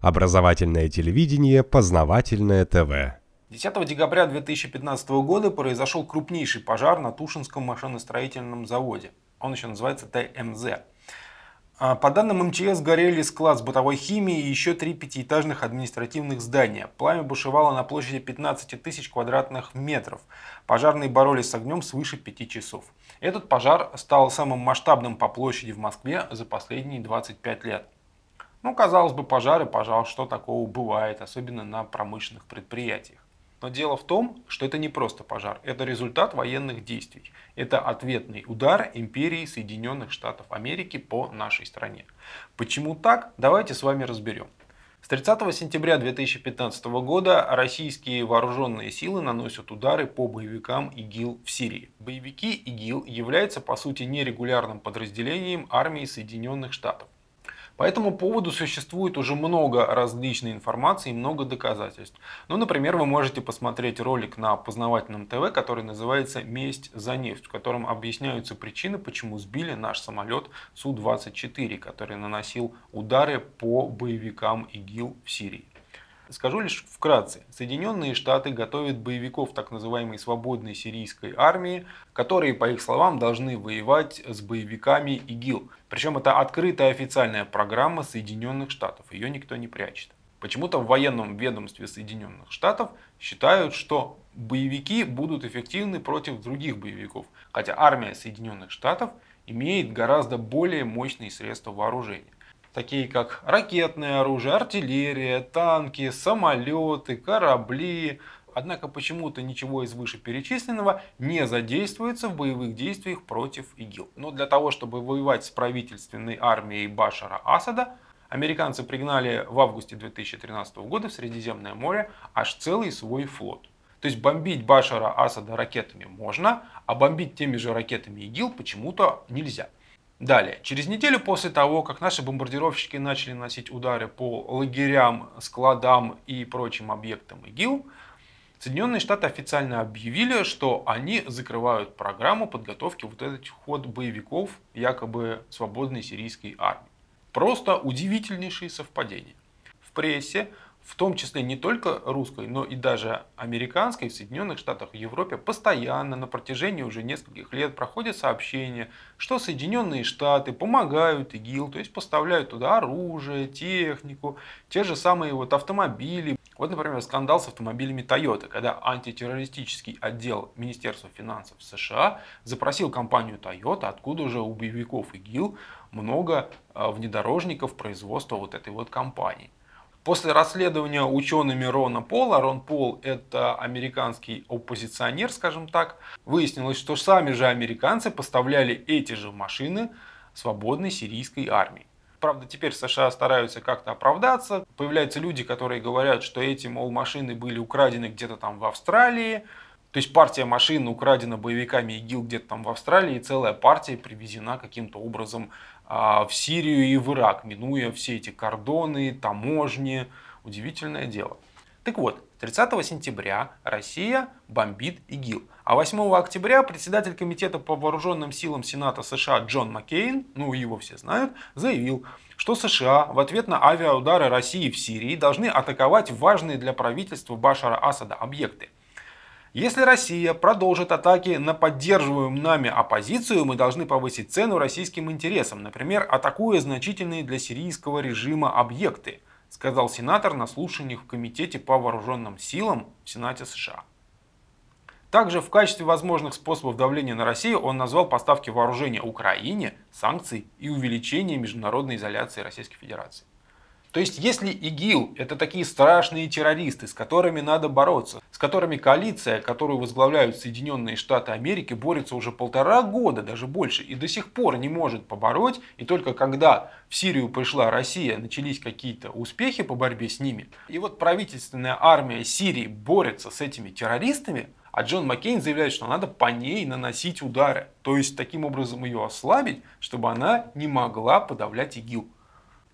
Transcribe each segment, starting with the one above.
Образовательное телевидение, познавательное ТВ. 10 декабря 2015 года произошел крупнейший пожар на Тушинском машиностроительном заводе. Он еще называется ТМЗ. А, по данным МЧС, горели склад с бытовой химией и еще три пятиэтажных административных здания. Пламя бушевало на площади 15 тысяч квадратных метров. Пожарные боролись с огнем свыше пяти часов. Этот пожар стал самым масштабным по площади в Москве за последние 25 лет. Ну, казалось бы, пожары, пожалуйста, что такого бывает, особенно на промышленных предприятиях. Но дело в том, что это не просто пожар, это результат военных действий. Это ответный удар империи Соединенных Штатов Америки по нашей стране. Почему так? Давайте с вами разберем. С 30 сентября 2015 года российские вооруженные силы наносят удары по боевикам ИГИЛ в Сирии. Боевики ИГИЛ являются по сути нерегулярным подразделением армии Соединенных Штатов. По этому поводу существует уже много различной информации и много доказательств. Ну, например, вы можете посмотреть ролик на познавательном ТВ, который называется «Месть за нефть», в котором объясняются причины, почему сбили наш самолет Су-24, который наносил удары по боевикам ИГИЛ в Сирии. Скажу лишь вкратце. Соединенные Штаты готовят боевиков так называемой свободной сирийской армии, которые, по их словам, должны воевать с боевиками ИГИЛ. Причем это открытая официальная программа Соединенных Штатов, ее никто не прячет. Почему-то в военном ведомстве Соединенных Штатов считают, что боевики будут эффективны против других боевиков, хотя армия Соединенных Штатов имеет гораздо более мощные средства вооружения такие как ракетное оружие, артиллерия, танки, самолеты, корабли. Однако почему-то ничего из вышеперечисленного не задействуется в боевых действиях против ИГИЛ. Но для того, чтобы воевать с правительственной армией Башара Асада, американцы пригнали в августе 2013 года в Средиземное море аж целый свой флот. То есть бомбить Башара Асада ракетами можно, а бомбить теми же ракетами ИГИЛ почему-то нельзя. Далее, через неделю после того, как наши бомбардировщики начали наносить удары по лагерям, складам и прочим объектам ИГИЛ, Соединенные Штаты официально объявили, что они закрывают программу подготовки вот этих вот боевиков якобы свободной сирийской армии. Просто удивительнейшие совпадения. В прессе в том числе не только русской, но и даже американской в Соединенных Штатах и Европе постоянно на протяжении уже нескольких лет проходят сообщения, что Соединенные Штаты помогают ИГИЛ, то есть поставляют туда оружие, технику, те же самые вот автомобили. Вот, например, скандал с автомобилями Toyota, когда антитеррористический отдел Министерства финансов США запросил компанию Toyota, откуда же у боевиков ИГИЛ много а, внедорожников производства вот этой вот компании. После расследования учеными Рона Пола, Рон Пол это американский оппозиционер, скажем так, выяснилось, что сами же американцы поставляли эти же машины свободной сирийской армии. Правда, теперь США стараются как-то оправдаться. Появляются люди, которые говорят, что эти, мол, машины были украдены где-то там в Австралии. То есть партия машин украдена боевиками ИГИЛ где-то там в Австралии, и целая партия привезена каким-то образом в Сирию и в Ирак, минуя все эти кордоны, таможни. Удивительное дело. Так вот, 30 сентября Россия бомбит ИГИЛ. А 8 октября председатель комитета по вооруженным силам Сената США Джон Маккейн, ну его все знают, заявил, что США в ответ на авиаудары России в Сирии должны атаковать важные для правительства Башара Асада объекты. Если Россия продолжит атаки на поддерживаемую нами оппозицию, мы должны повысить цену российским интересам, например, атакуя значительные для сирийского режима объекты, сказал сенатор на слушаниях в Комитете по вооруженным силам в Сенате США. Также в качестве возможных способов давления на Россию он назвал поставки вооружения Украине, санкции и увеличение международной изоляции Российской Федерации. То есть, если ИГИЛ это такие страшные террористы, с которыми надо бороться, с которыми коалиция, которую возглавляют Соединенные Штаты Америки, борется уже полтора года, даже больше, и до сих пор не может побороть, и только когда в Сирию пришла Россия, начались какие-то успехи по борьбе с ними, и вот правительственная армия Сирии борется с этими террористами, а Джон Маккейн заявляет, что надо по ней наносить удары. То есть, таким образом ее ослабить, чтобы она не могла подавлять ИГИЛ.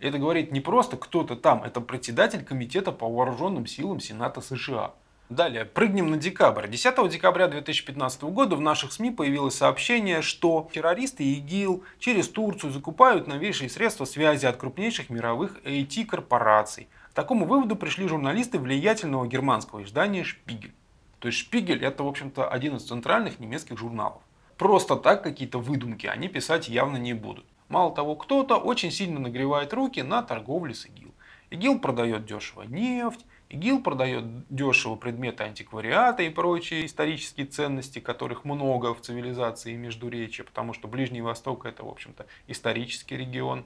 Это говорит не просто кто-то там, это председатель комитета по вооруженным силам Сената США. Далее, прыгнем на декабрь. 10 декабря 2015 года в наших СМИ появилось сообщение, что террористы ИГИЛ через Турцию закупают новейшие средства связи от крупнейших мировых IT-корпораций. К такому выводу пришли журналисты влиятельного германского издания «Шпигель». То есть «Шпигель» это, в общем-то, один из центральных немецких журналов. Просто так какие-то выдумки они писать явно не будут. Мало того, кто-то очень сильно нагревает руки на торговле с ИГИЛ. ИГИЛ продает дешево нефть, ИГИЛ продает дешево предметы антиквариата и прочие исторические ценности, которых много в цивилизации Междуречия, потому что Ближний Восток это, в общем-то, исторический регион.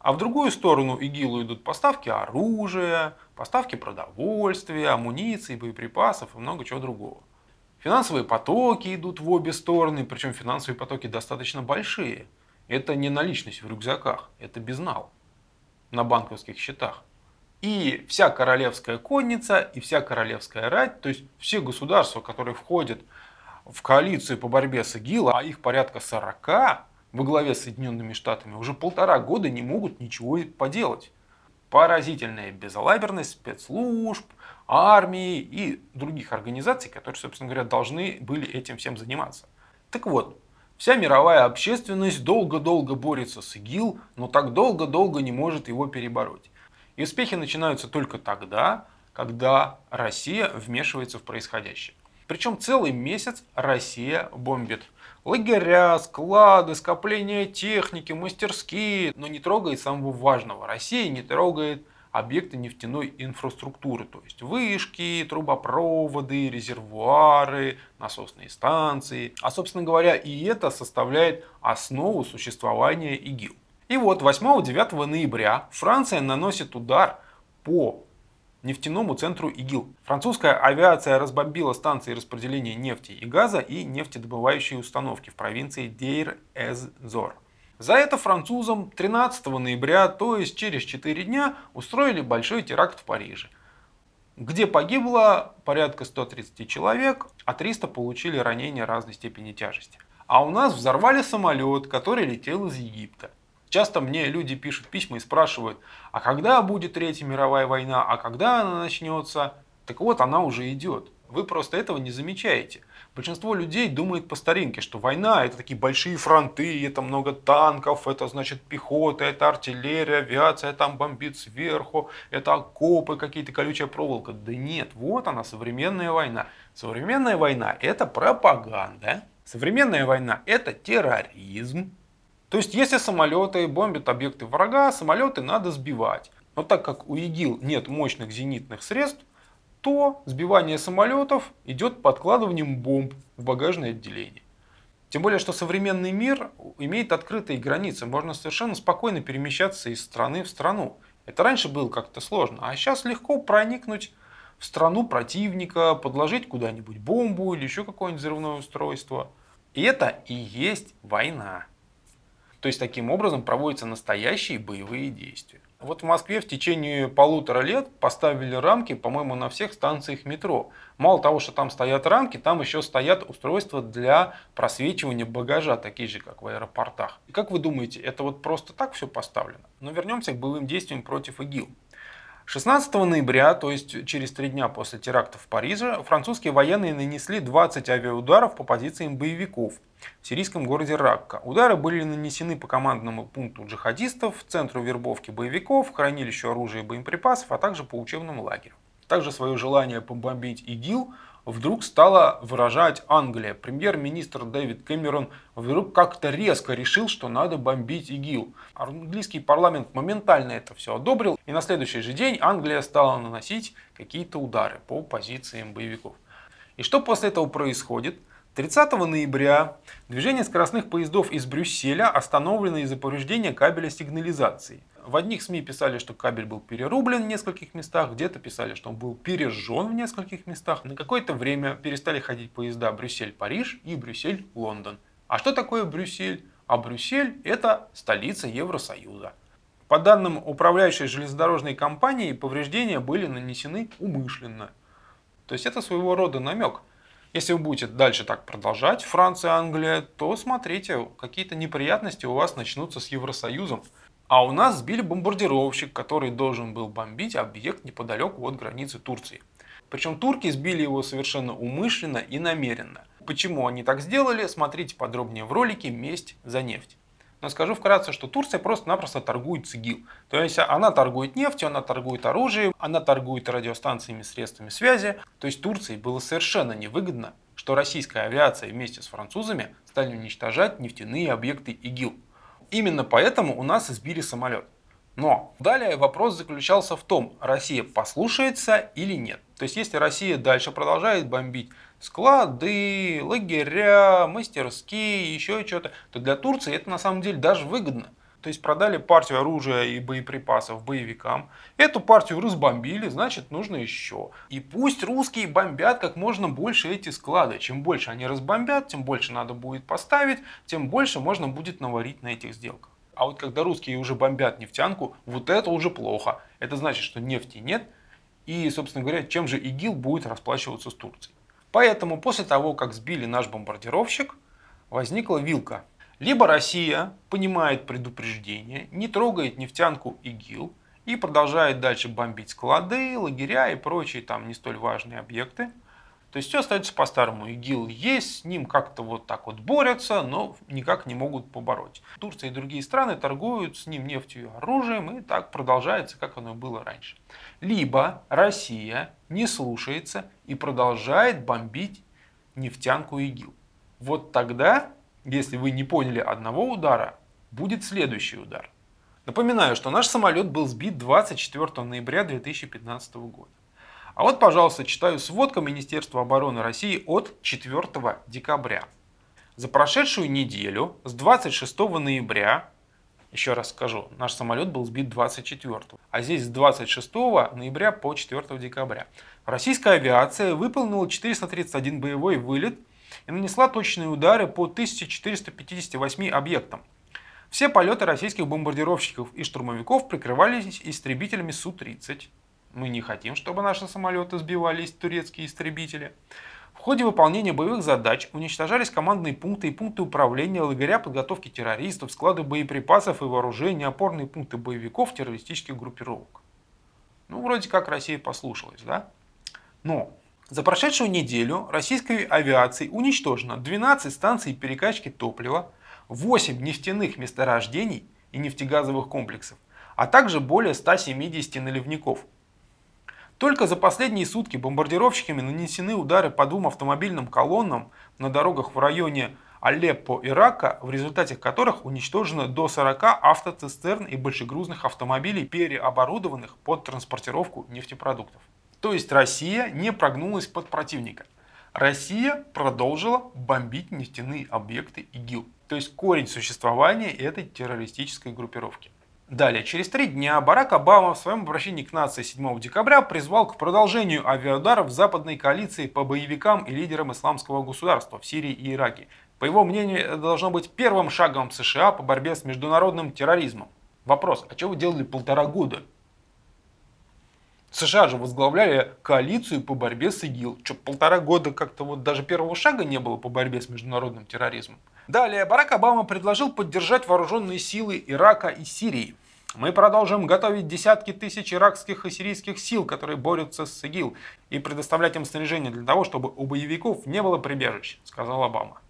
А в другую сторону ИГИЛу идут поставки оружия, поставки продовольствия, амуниции, боеприпасов и много чего другого. Финансовые потоки идут в обе стороны, причем финансовые потоки достаточно большие. Это не наличность в рюкзаках, это безнал на банковских счетах. И вся королевская конница, и вся королевская рать, то есть все государства, которые входят в коалицию по борьбе с ИГИЛ, а их порядка 40 во главе с Соединенными Штатами, уже полтора года не могут ничего поделать. Поразительная безалаберность спецслужб, армии и других организаций, которые, собственно говоря, должны были этим всем заниматься. Так вот, вся мировая общественность долго-долго борется с ИГИЛ, но так долго-долго не может его перебороть. И успехи начинаются только тогда, когда Россия вмешивается в происходящее. Причем целый месяц Россия бомбит лагеря, склады, скопления техники, мастерские, но не трогает самого важного. Россия не трогает объекты нефтяной инфраструктуры, то есть вышки, трубопроводы, резервуары, насосные станции. А собственно говоря, и это составляет основу существования ИГИЛ. И вот 8-9 ноября Франция наносит удар по нефтяному центру ИГИЛ. Французская авиация разбомбила станции распределения нефти и газа и нефтедобывающие установки в провинции Дейр-эз-Зор. За это французам 13 ноября, то есть через 4 дня, устроили большой теракт в Париже, где погибло порядка 130 человек, а 300 получили ранения разной степени тяжести. А у нас взорвали самолет, который летел из Египта. Часто мне люди пишут письма и спрашивают, а когда будет Третья мировая война, а когда она начнется? Так вот, она уже идет. Вы просто этого не замечаете. Большинство людей думает по старинке, что война это такие большие фронты, это много танков, это значит пехота, это артиллерия, авиация там бомбит сверху, это окопы, какие-то колючая проволока. Да нет, вот она, современная война. Современная война это пропаганда. Современная война это терроризм. То есть, если самолеты бомбят объекты врага, самолеты надо сбивать. Но так как у ИГИЛ нет мощных зенитных средств, то сбивание самолетов идет подкладыванием бомб в багажное отделение. Тем более, что современный мир имеет открытые границы. Можно совершенно спокойно перемещаться из страны в страну. Это раньше было как-то сложно, а сейчас легко проникнуть в страну противника, подложить куда-нибудь бомбу или еще какое-нибудь взрывное устройство. И это и есть война. То есть таким образом проводятся настоящие боевые действия. Вот в Москве в течение полутора лет поставили рамки, по-моему, на всех станциях метро. Мало того, что там стоят рамки, там еще стоят устройства для просвечивания багажа, такие же, как в аэропортах. И как вы думаете, это вот просто так все поставлено? Но вернемся к боевым действиям против ИГИЛ. 16 ноября, то есть через три дня после теракта в Париже, французские военные нанесли 20 авиаударов по позициям боевиков в сирийском городе Ракка. Удары были нанесены по командному пункту джихадистов, центру вербовки боевиков, хранилищу оружия и боеприпасов, а также по учебным лагерям. Также свое желание побомбить ИГИЛ вдруг стала выражать Англия. Премьер-министр Дэвид Кэмерон вдруг как-то резко решил, что надо бомбить ИГИЛ. Английский парламент моментально это все одобрил. И на следующий же день Англия стала наносить какие-то удары по позициям боевиков. И что после этого происходит? 30 ноября движение скоростных поездов из Брюсселя остановлено из-за повреждения кабеля сигнализации – в одних СМИ писали, что кабель был перерублен в нескольких местах, где-то писали, что он был пережжен в нескольких местах. На какое-то время перестали ходить поезда Брюссель-Париж и Брюссель-Лондон. А что такое Брюссель? А Брюссель – это столица Евросоюза. По данным управляющей железнодорожной компании, повреждения были нанесены умышленно. То есть это своего рода намек. Если вы будете дальше так продолжать, Франция, Англия, то смотрите, какие-то неприятности у вас начнутся с Евросоюзом. А у нас сбили бомбардировщик, который должен был бомбить объект неподалеку от границы Турции. Причем турки сбили его совершенно умышленно и намеренно. Почему они так сделали, смотрите подробнее в ролике «Месть за нефть». Но скажу вкратце, что Турция просто-напросто торгует с ИГИЛ. То есть она торгует нефтью, она торгует оружием, она торгует радиостанциями, средствами связи. То есть Турции было совершенно невыгодно, что российская авиация вместе с французами стали уничтожать нефтяные объекты ИГИЛ. Именно поэтому у нас избили самолет. Но далее вопрос заключался в том, Россия послушается или нет. То есть если Россия дальше продолжает бомбить склады, лагеря, мастерские, еще что-то, то для Турции это на самом деле даже выгодно. То есть продали партию оружия и боеприпасов боевикам. Эту партию разбомбили, значит нужно еще. И пусть русские бомбят как можно больше эти склады. Чем больше они разбомбят, тем больше надо будет поставить, тем больше можно будет наварить на этих сделках. А вот когда русские уже бомбят нефтянку, вот это уже плохо. Это значит, что нефти нет. И, собственно говоря, чем же ИГИЛ будет расплачиваться с Турцией. Поэтому после того, как сбили наш бомбардировщик, возникла вилка. Либо Россия понимает предупреждение, не трогает нефтянку ИГИЛ и продолжает дальше бомбить склады, лагеря и прочие там не столь важные объекты – то есть все остается по-старому. ИГИЛ есть, с ним как-то вот так вот борются, но никак не могут побороть. Турция и другие страны торгуют с ним нефтью и оружием, и так продолжается, как оно было раньше. Либо Россия не слушается и продолжает бомбить нефтянку ИГИЛ. Вот тогда, если вы не поняли одного удара, будет следующий удар. Напоминаю, что наш самолет был сбит 24 ноября 2015 года. А вот, пожалуйста, читаю сводка Министерства обороны России от 4 декабря. За прошедшую неделю с 26 ноября, еще раз скажу, наш самолет был сбит 24, а здесь с 26 ноября по 4 декабря. Российская авиация выполнила 431 боевой вылет и нанесла точные удары по 1458 объектам. Все полеты российских бомбардировщиков и штурмовиков прикрывались истребителями Су-30, мы не хотим, чтобы наши самолеты сбивались турецкие истребители. В ходе выполнения боевых задач уничтожались командные пункты и пункты управления, лагеря подготовки террористов, склады боеприпасов и вооружения, опорные пункты боевиков террористических группировок. Ну, вроде как Россия послушалась, да? Но за прошедшую неделю российской авиацией уничтожено 12 станций перекачки топлива, 8 нефтяных месторождений и нефтегазовых комплексов, а также более 170 наливников – только за последние сутки бомбардировщиками нанесены удары по двум автомобильным колоннам на дорогах в районе Алеппо, Ирака, в результате которых уничтожено до 40 автоцистерн и большегрузных автомобилей, переоборудованных под транспортировку нефтепродуктов. То есть Россия не прогнулась под противника. Россия продолжила бомбить нефтяные объекты ИГИЛ. То есть корень существования этой террористической группировки. Далее, через три дня Барак Обама в своем обращении к нации 7 декабря призвал к продолжению авиаударов западной коалиции по боевикам и лидерам исламского государства в Сирии и Ираке. По его мнению, это должно быть первым шагом США по борьбе с международным терроризмом. Вопрос, а что вы делали полтора года? США же возглавляли коалицию по борьбе с ИГИЛ. Что, полтора года как-то вот даже первого шага не было по борьбе с международным терроризмом. Далее, Барак Обама предложил поддержать вооруженные силы Ирака и Сирии. Мы продолжим готовить десятки тысяч иракских и сирийских сил, которые борются с ИГИЛ, и предоставлять им снаряжение для того, чтобы у боевиков не было прибежищ, сказал Обама.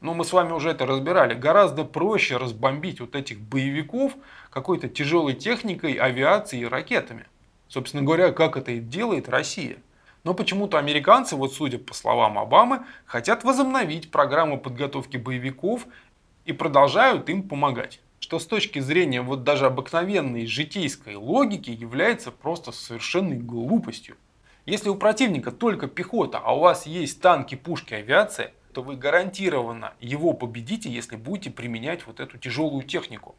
Но мы с вами уже это разбирали. Гораздо проще разбомбить вот этих боевиков какой-то тяжелой техникой, авиацией и ракетами. Собственно говоря, как это и делает Россия. Но почему-то американцы, вот судя по словам Обамы, хотят возобновить программу подготовки боевиков и продолжают им помогать. Что с точки зрения вот даже обыкновенной житейской логики является просто совершенной глупостью. Если у противника только пехота, а у вас есть танки, пушки, авиация, то вы гарантированно его победите, если будете применять вот эту тяжелую технику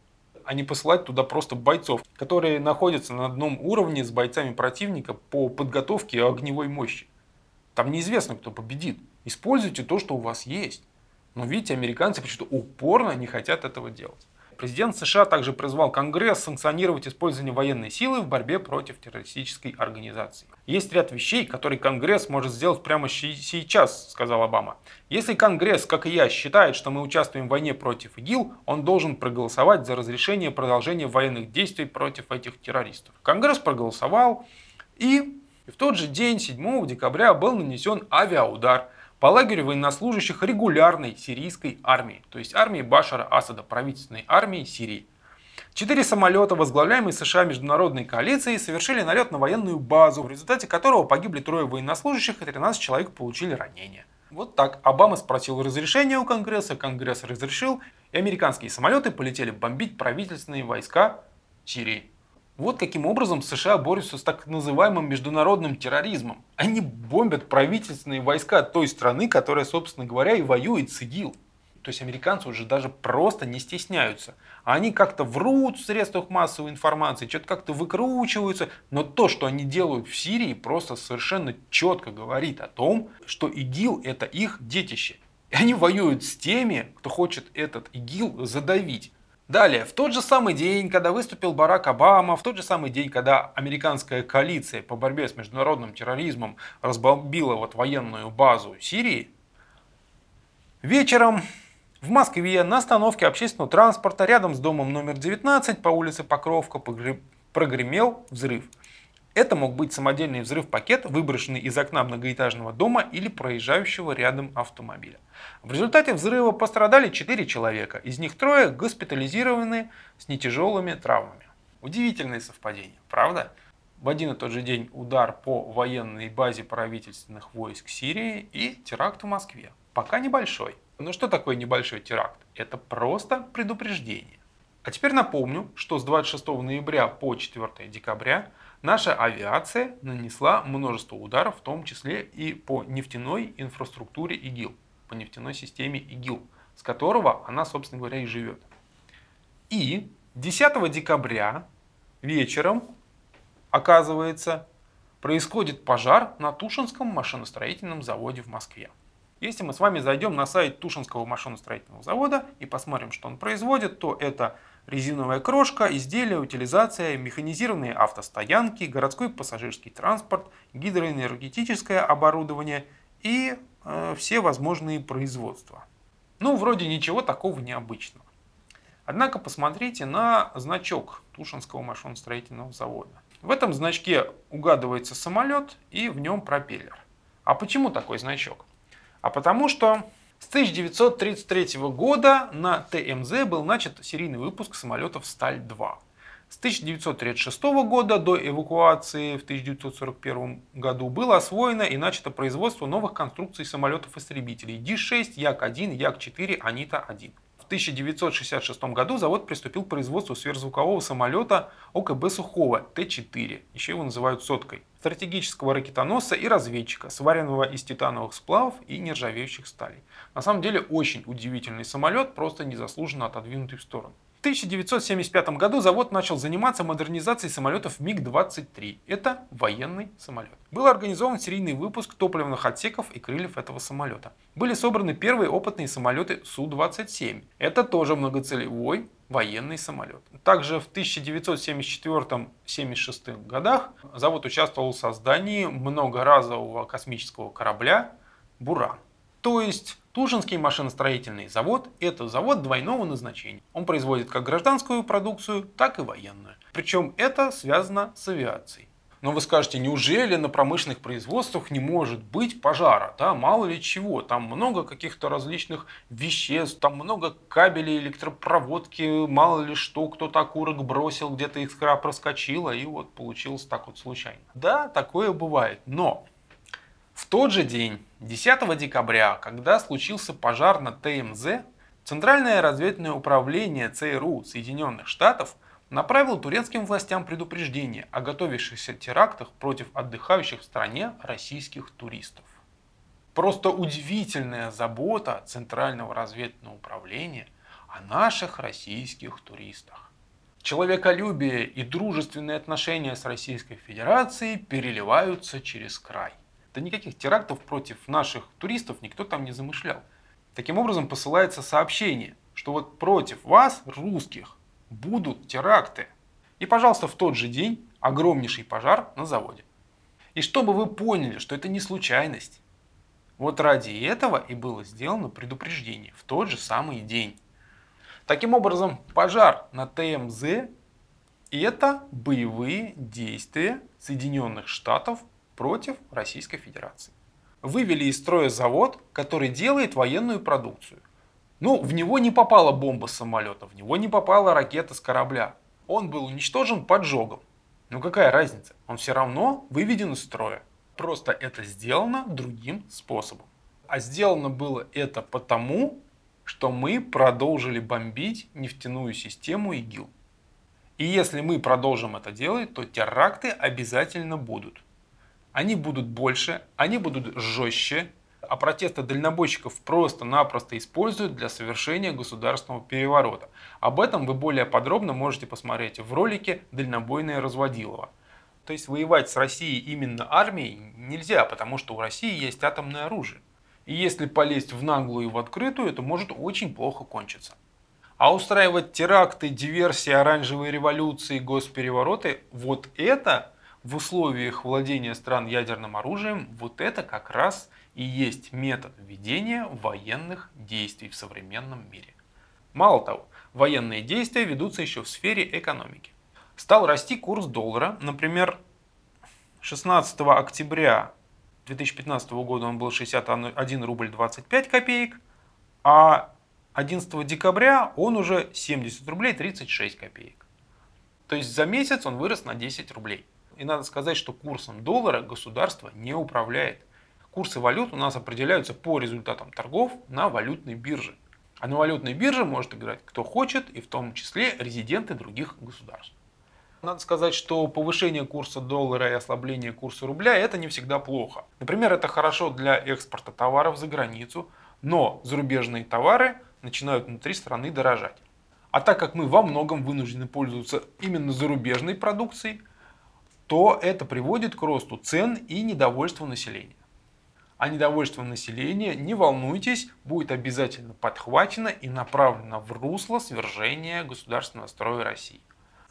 а не посылать туда просто бойцов, которые находятся на одном уровне с бойцами противника по подготовке огневой мощи. Там неизвестно, кто победит. Используйте то, что у вас есть. Но видите, американцы почему-то упорно не хотят этого делать. Президент США также призвал Конгресс санкционировать использование военной силы в борьбе против террористической организации. Есть ряд вещей, которые Конгресс может сделать прямо сейчас, сказал Обама. Если Конгресс, как и я, считает, что мы участвуем в войне против ИГИЛ, он должен проголосовать за разрешение продолжения военных действий против этих террористов. Конгресс проголосовал, и в тот же день, 7 декабря, был нанесен авиаудар по лагерю военнослужащих регулярной сирийской армии, то есть армии Башара Асада, правительственной армии Сирии. Четыре самолета, возглавляемые США международной коалицией, совершили налет на военную базу, в результате которого погибли трое военнослужащих и 13 человек получили ранения. Вот так. Обама спросил разрешения у Конгресса, Конгресс разрешил, и американские самолеты полетели бомбить правительственные войска Сирии. Вот каким образом США борются с так называемым международным терроризмом. Они бомбят правительственные войска той страны, которая, собственно говоря, и воюет с ИГИЛ. То есть американцы уже даже просто не стесняются. Они как-то врут в средствах массовой информации, что-то как-то выкручиваются. Но то, что они делают в Сирии, просто совершенно четко говорит о том, что ИГИЛ это их детище. И они воюют с теми, кто хочет этот ИГИЛ задавить. Далее, в тот же самый день, когда выступил Барак Обама, в тот же самый день, когда американская коалиция по борьбе с международным терроризмом разбомбила вот военную базу Сирии, вечером в Москве на остановке общественного транспорта рядом с домом номер 19 по улице Покровка прогремел взрыв. Это мог быть самодельный взрыв-пакет, выброшенный из окна многоэтажного дома или проезжающего рядом автомобиля. В результате взрыва пострадали 4 человека, из них трое госпитализированы с нетяжелыми травмами. Удивительное совпадение, правда? В один и тот же день удар по военной базе правительственных войск Сирии и теракт в Москве. Пока небольшой. Но что такое небольшой теракт? Это просто предупреждение. А теперь напомню, что с 26 ноября по 4 декабря наша авиация нанесла множество ударов, в том числе и по нефтяной инфраструктуре ИГИЛ, по нефтяной системе ИГИЛ, с которого она, собственно говоря, и живет. И 10 декабря вечером, оказывается, происходит пожар на Тушинском машиностроительном заводе в Москве. Если мы с вами зайдем на сайт Тушинского машиностроительного завода и посмотрим, что он производит, то это резиновая крошка, изделия, утилизация, механизированные автостоянки, городской пассажирский транспорт, гидроэнергетическое оборудование и э, все возможные производства. Ну, вроде ничего такого необычного. Однако посмотрите на значок Тушинского машиностроительного завода. В этом значке угадывается самолет и в нем пропеллер. А почему такой значок? А потому что с 1933 года на ТМЗ был начат серийный выпуск самолетов «Сталь-2». С 1936 года до эвакуации в 1941 году было освоено и начато производство новых конструкций самолетов-истребителей Ди-6, Як-1, Як-4, Анита-1. 1966 году завод приступил к производству сверхзвукового самолета ОКБ Сухого Т-4, еще его называют соткой, стратегического ракетоносца и разведчика, сваренного из титановых сплавов и нержавеющих сталей. На самом деле очень удивительный самолет, просто незаслуженно отодвинутый в сторону. В 1975 году завод начал заниматься модернизацией самолетов МиГ-23. Это военный самолет. Был организован серийный выпуск топливных отсеков и крыльев этого самолета. Были собраны первые опытные самолеты Су-27. Это тоже многоцелевой военный самолет. Также в 1974-76 годах завод участвовал в создании многоразового космического корабля «Буран». То есть Тушинский машиностроительный завод – это завод двойного назначения. Он производит как гражданскую продукцию, так и военную. Причем это связано с авиацией. Но вы скажете, неужели на промышленных производствах не может быть пожара? Да, мало ли чего, там много каких-то различных веществ, там много кабелей, электропроводки, мало ли что, кто-то окурок бросил, где-то искра проскочила и вот получилось так вот случайно. Да, такое бывает, но в тот же день, 10 декабря, когда случился пожар на ТМЗ, Центральное разведывательное управление ЦРУ Соединенных Штатов направило турецким властям предупреждение о готовящихся терактах против отдыхающих в стране российских туристов. Просто удивительная забота Центрального разведывательного управления о наших российских туристах. Человеколюбие и дружественные отношения с Российской Федерацией переливаются через край. Да никаких терактов против наших туристов никто там не замышлял. Таким образом посылается сообщение, что вот против вас, русских, будут теракты. И, пожалуйста, в тот же день огромнейший пожар на заводе. И чтобы вы поняли, что это не случайность. Вот ради этого и было сделано предупреждение в тот же самый день. Таким образом, пожар на ТМЗ – это боевые действия Соединенных Штатов против Российской Федерации. вывели из строя завод, который делает военную продукцию. Ну, в него не попала бомба с самолета, в него не попала ракета с корабля. Он был уничтожен поджогом. Ну какая разница? Он все равно выведен из строя. Просто это сделано другим способом. А сделано было это потому, что мы продолжили бомбить нефтяную систему ИГИЛ. И если мы продолжим это делать, то теракты обязательно будут. Они будут больше, они будут жестче, а протесты дальнобойщиков просто-напросто используют для совершения государственного переворота. Об этом вы более подробно можете посмотреть в ролике «Дальнобойное разводилово». То есть воевать с Россией именно армией нельзя, потому что у России есть атомное оружие. И если полезть в наглую и в открытую, это может очень плохо кончиться. А устраивать теракты, диверсии, оранжевые революции, госперевороты, вот это в условиях владения стран ядерным оружием, вот это как раз и есть метод ведения военных действий в современном мире. Мало того, военные действия ведутся еще в сфере экономики. Стал расти курс доллара, например, 16 октября 2015 года он был 61 рубль 25 копеек, а 11 декабря он уже 70 рублей 36 копеек. То есть за месяц он вырос на 10 рублей. И надо сказать, что курсом доллара государство не управляет. Курсы валют у нас определяются по результатам торгов на валютной бирже. А на валютной бирже может играть кто хочет, и в том числе резиденты других государств. Надо сказать, что повышение курса доллара и ослабление курса рубля это не всегда плохо. Например, это хорошо для экспорта товаров за границу, но зарубежные товары начинают внутри страны дорожать. А так как мы во многом вынуждены пользоваться именно зарубежной продукцией, то это приводит к росту цен и недовольству населения. А недовольство населения, не волнуйтесь, будет обязательно подхвачено и направлено в русло свержения государственного строя России.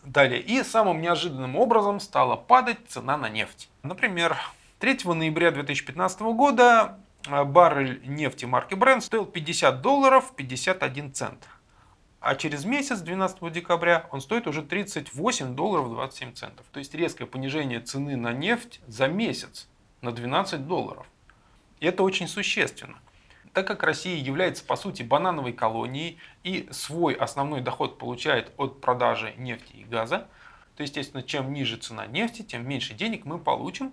Далее, и самым неожиданным образом стала падать цена на нефть. Например, 3 ноября 2015 года э, баррель нефти марки Brent стоил 50 долларов 51 цент. А через месяц, 12 декабря, он стоит уже 38 долларов 27 центов. То есть резкое понижение цены на нефть за месяц на 12 долларов. И это очень существенно. Так как Россия является по сути банановой колонией и свой основной доход получает от продажи нефти и газа, то естественно, чем ниже цена нефти, тем меньше денег мы получим.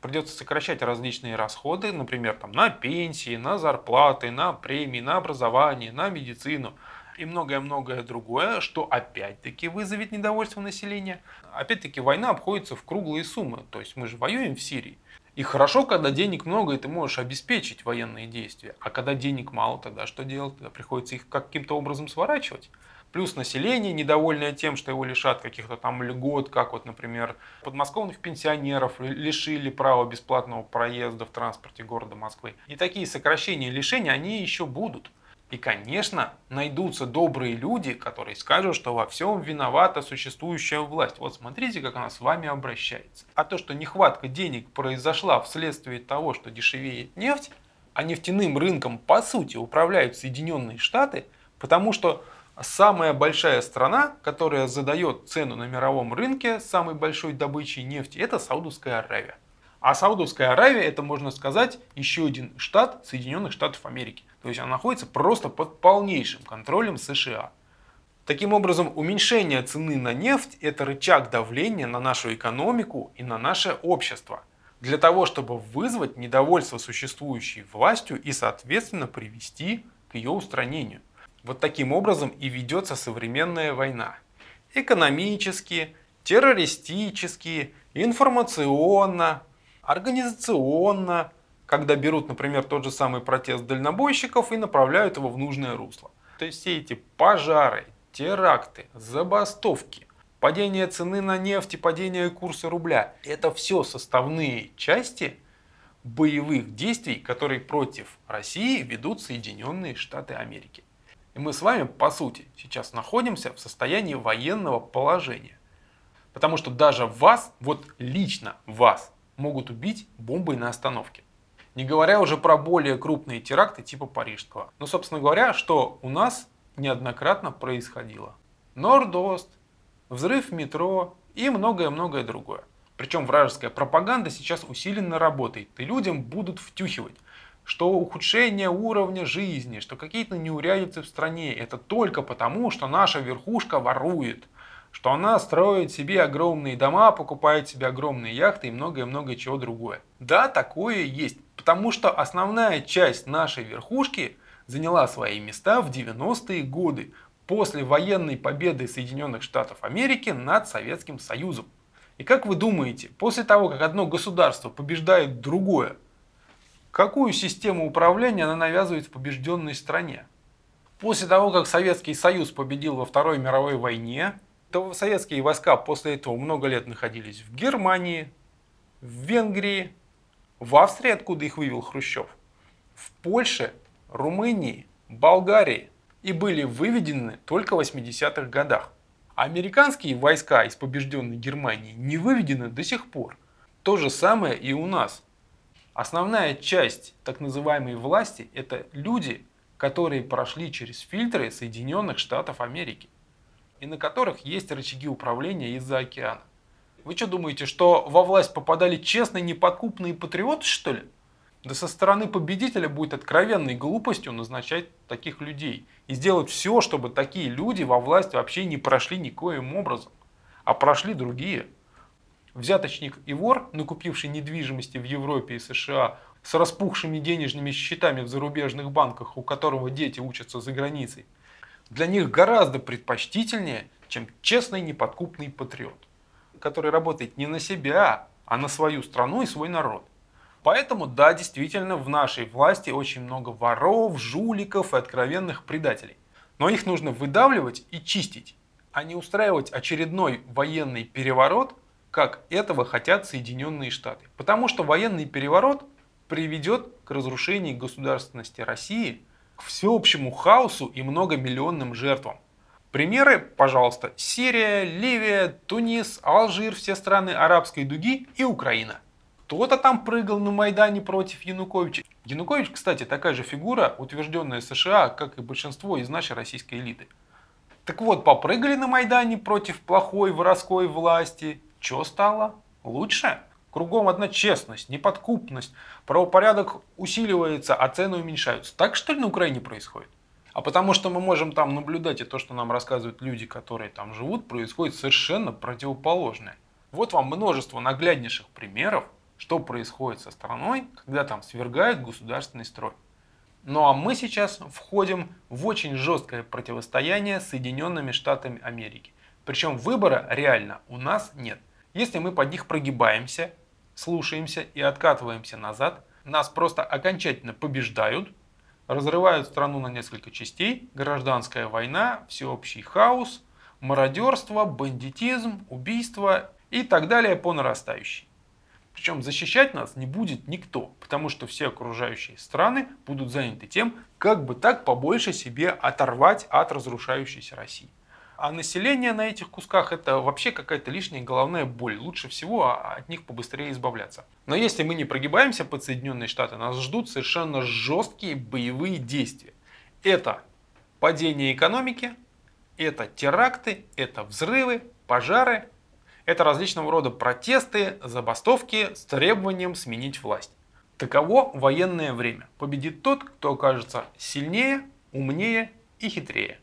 Придется сокращать различные расходы, например, там, на пенсии, на зарплаты, на премии, на образование, на медицину и многое-многое другое, что опять-таки вызовет недовольство населения. Опять-таки война обходится в круглые суммы, то есть мы же воюем в Сирии. И хорошо, когда денег много, и ты можешь обеспечить военные действия. А когда денег мало, тогда что делать? Тогда приходится их каким-то образом сворачивать. Плюс население, недовольное тем, что его лишат каких-то там льгот, как вот, например, подмосковных пенсионеров лишили права бесплатного проезда в транспорте города Москвы. И такие сокращения и лишения, они еще будут. И, конечно, найдутся добрые люди, которые скажут, что во всем виновата существующая власть. Вот смотрите, как она с вами обращается. А то, что нехватка денег произошла вследствие того, что дешевеет нефть, а нефтяным рынком по сути управляют Соединенные Штаты, потому что самая большая страна, которая задает цену на мировом рынке самой большой добычей нефти, это Саудовская Аравия. А Саудовская Аравия, это можно сказать, еще один штат Соединенных Штатов Америки. То есть она находится просто под полнейшим контролем США. Таким образом, уменьшение цены на нефть – это рычаг давления на нашу экономику и на наше общество. Для того, чтобы вызвать недовольство существующей властью и, соответственно, привести к ее устранению. Вот таким образом и ведется современная война. Экономически, террористически, информационно, организационно, когда берут, например, тот же самый протест дальнобойщиков и направляют его в нужное русло. То есть все эти пожары, теракты, забастовки, падение цены на нефть и падение курса рубля – это все составные части боевых действий, которые против России ведут Соединенные Штаты Америки. И мы с вами, по сути, сейчас находимся в состоянии военного положения. Потому что даже вас, вот лично вас, могут убить бомбой на остановке. Не говоря уже про более крупные теракты типа парижского. Но, собственно говоря, что у нас неоднократно происходило. Нордост, взрыв метро и многое-многое другое. Причем вражеская пропаганда сейчас усиленно работает, и людям будут втюхивать, что ухудшение уровня жизни, что какие-то неурядицы в стране, это только потому, что наша верхушка ворует, что она строит себе огромные дома, покупает себе огромные яхты и многое-многое чего другое. Да, такое есть, потому что основная часть нашей верхушки заняла свои места в 90-е годы, после военной победы Соединенных Штатов Америки над Советским Союзом. И как вы думаете, после того, как одно государство побеждает другое, какую систему управления она навязывает в побежденной стране? После того, как Советский Союз победил во Второй мировой войне, то советские войска после этого много лет находились в Германии, в Венгрии, в Австрии, откуда их вывел Хрущев, в Польше, Румынии, Болгарии и были выведены только в 80-х годах. Американские войска из побежденной Германии не выведены до сих пор. То же самое и у нас. Основная часть так называемой власти – это люди, которые прошли через фильтры Соединенных Штатов Америки и на которых есть рычаги управления из-за океана. Вы что думаете, что во власть попадали честные, неподкупные патриоты, что ли? Да со стороны победителя будет откровенной глупостью назначать таких людей. И сделать все, чтобы такие люди во власть вообще не прошли никоим образом. А прошли другие. Взяточник и вор, накупивший недвижимости в Европе и США, с распухшими денежными счетами в зарубежных банках, у которого дети учатся за границей, для них гораздо предпочтительнее, чем честный неподкупный патриот, который работает не на себя, а на свою страну и свой народ. Поэтому, да, действительно, в нашей власти очень много воров, жуликов и откровенных предателей. Но их нужно выдавливать и чистить, а не устраивать очередной военный переворот, как этого хотят Соединенные Штаты. Потому что военный переворот приведет к разрушению государственности России, к всеобщему хаосу и многомиллионным жертвам. Примеры, пожалуйста, Сирия, Ливия, Тунис, Алжир, все страны арабской дуги и Украина – кто-то там прыгал на Майдане против Януковича. Янукович, кстати, такая же фигура, утвержденная США, как и большинство из нашей российской элиты. Так вот, попрыгали на Майдане против плохой воровской власти. Что стало? Лучше? Кругом одна честность, неподкупность, правопорядок усиливается, а цены уменьшаются. Так что ли на Украине происходит? А потому что мы можем там наблюдать, и то, что нам рассказывают люди, которые там живут, происходит совершенно противоположное. Вот вам множество нагляднейших примеров, что происходит со страной, когда там свергают государственный строй. Ну а мы сейчас входим в очень жесткое противостояние с Соединенными Штатами Америки. Причем выбора реально у нас нет. Если мы под них прогибаемся, слушаемся и откатываемся назад, нас просто окончательно побеждают, разрывают страну на несколько частей, гражданская война, всеобщий хаос, мародерство, бандитизм, убийство и так далее по нарастающей. Причем защищать нас не будет никто, потому что все окружающие страны будут заняты тем, как бы так побольше себе оторвать от разрушающейся России. А население на этих кусках это вообще какая-то лишняя головная боль. Лучше всего от них побыстрее избавляться. Но если мы не прогибаемся под Соединенные Штаты, нас ждут совершенно жесткие боевые действия. Это падение экономики, это теракты, это взрывы, пожары, это различного рода протесты, забастовки с требованием сменить власть. Таково военное время. Победит тот, кто окажется сильнее, умнее и хитрее.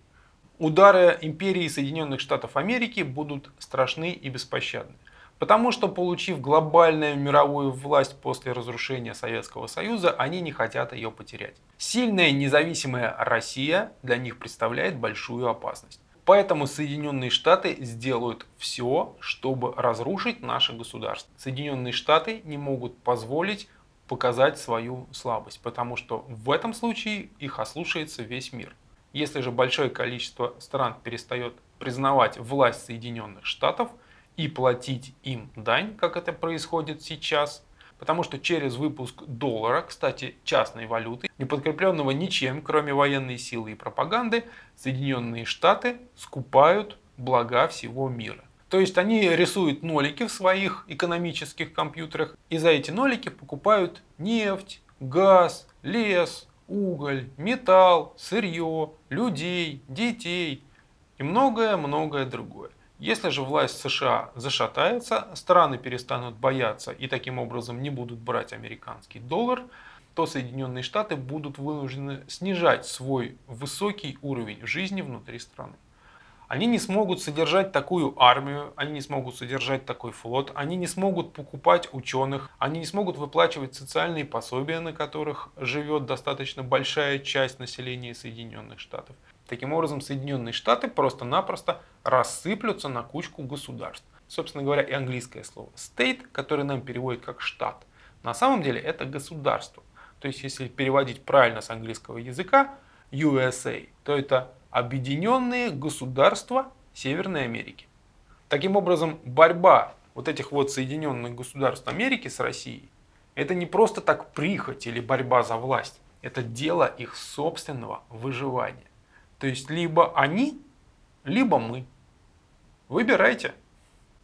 Удары империи Соединенных Штатов Америки будут страшны и беспощадны. Потому что, получив глобальную мировую власть после разрушения Советского Союза, они не хотят ее потерять. Сильная независимая Россия для них представляет большую опасность. Поэтому Соединенные Штаты сделают все, чтобы разрушить наше государство. Соединенные Штаты не могут позволить показать свою слабость, потому что в этом случае их ослушается весь мир. Если же большое количество стран перестает признавать власть Соединенных Штатов и платить им дань, как это происходит сейчас, Потому что через выпуск доллара, кстати, частной валюты, не подкрепленного ничем, кроме военной силы и пропаганды, Соединенные Штаты скупают блага всего мира. То есть они рисуют нолики в своих экономических компьютерах и за эти нолики покупают нефть, газ, лес, уголь, металл, сырье, людей, детей и многое-многое другое. Если же власть США зашатается, страны перестанут бояться и таким образом не будут брать американский доллар, то Соединенные Штаты будут вынуждены снижать свой высокий уровень жизни внутри страны. Они не смогут содержать такую армию, они не смогут содержать такой флот, они не смогут покупать ученых, они не смогут выплачивать социальные пособия, на которых живет достаточно большая часть населения Соединенных Штатов. Таким образом, Соединенные Штаты просто-напросто рассыплются на кучку государств. Собственно говоря, и английское слово state, которое нам переводит как штат, на самом деле это государство. То есть, если переводить правильно с английского языка, USA, то это Объединенные Государства Северной Америки. Таким образом, борьба вот этих вот Соединенных Государств Америки с Россией, это не просто так прихоть или борьба за власть. Это дело их собственного выживания. То есть, либо они, либо мы. Выбирайте.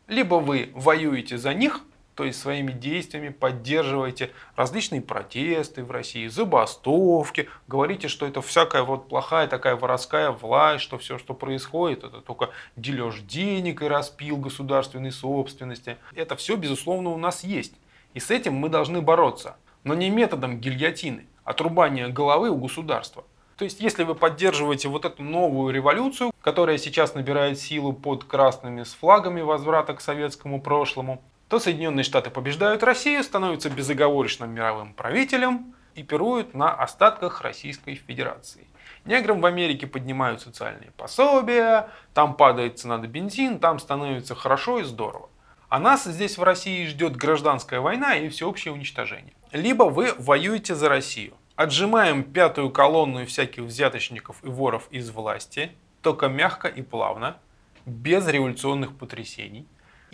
Либо вы воюете за них, то есть своими действиями поддерживаете различные протесты в России, забастовки, говорите, что это всякая вот плохая такая воровская власть, что все, что происходит, это только дележ денег и распил государственной собственности. Это все, безусловно, у нас есть. И с этим мы должны бороться. Но не методом гильотины, отрубания головы у государства. То есть, если вы поддерживаете вот эту новую революцию, которая сейчас набирает силу под красными с флагами возврата к советскому прошлому, то Соединенные Штаты побеждают Россию, становятся безоговорочным мировым правителем и пируют на остатках Российской Федерации. Неграм в Америке поднимают социальные пособия, там падает цена на бензин, там становится хорошо и здорово. А нас здесь в России ждет гражданская война и всеобщее уничтожение. Либо вы воюете за Россию. Отжимаем пятую колонну всяких взяточников и воров из власти, только мягко и плавно, без революционных потрясений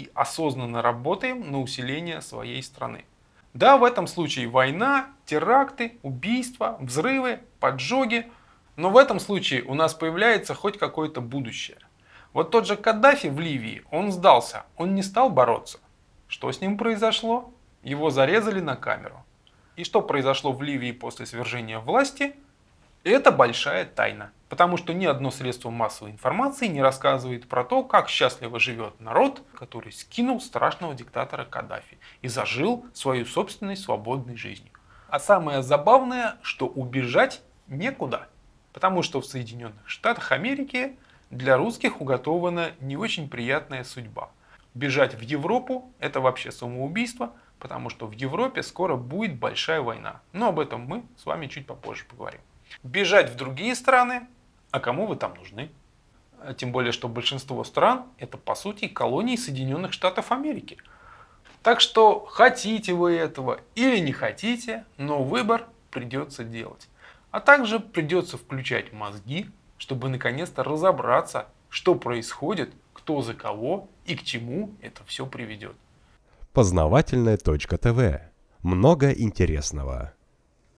и осознанно работаем на усиление своей страны. Да, в этом случае война, теракты, убийства, взрывы, поджоги, но в этом случае у нас появляется хоть какое-то будущее. Вот тот же Каддафи в Ливии, он сдался, он не стал бороться. Что с ним произошло? Его зарезали на камеру. И что произошло в Ливии после свержения власти? Это большая тайна. Потому что ни одно средство массовой информации не рассказывает про то, как счастливо живет народ, который скинул страшного диктатора Каддафи и зажил свою собственной свободной жизнью. А самое забавное, что убежать некуда. Потому что в Соединенных Штатах Америки для русских уготована не очень приятная судьба. Бежать в Европу – это вообще самоубийство, потому что в Европе скоро будет большая война. Но об этом мы с вами чуть попозже поговорим. Бежать в другие страны а кому вы там нужны? Тем более, что большинство стран это по сути колонии Соединенных Штатов Америки. Так что хотите вы этого или не хотите, но выбор придется делать. А также придется включать мозги, чтобы наконец-то разобраться, что происходит, кто за кого и к чему это все приведет. Познавательная точка ТВ. Много интересного.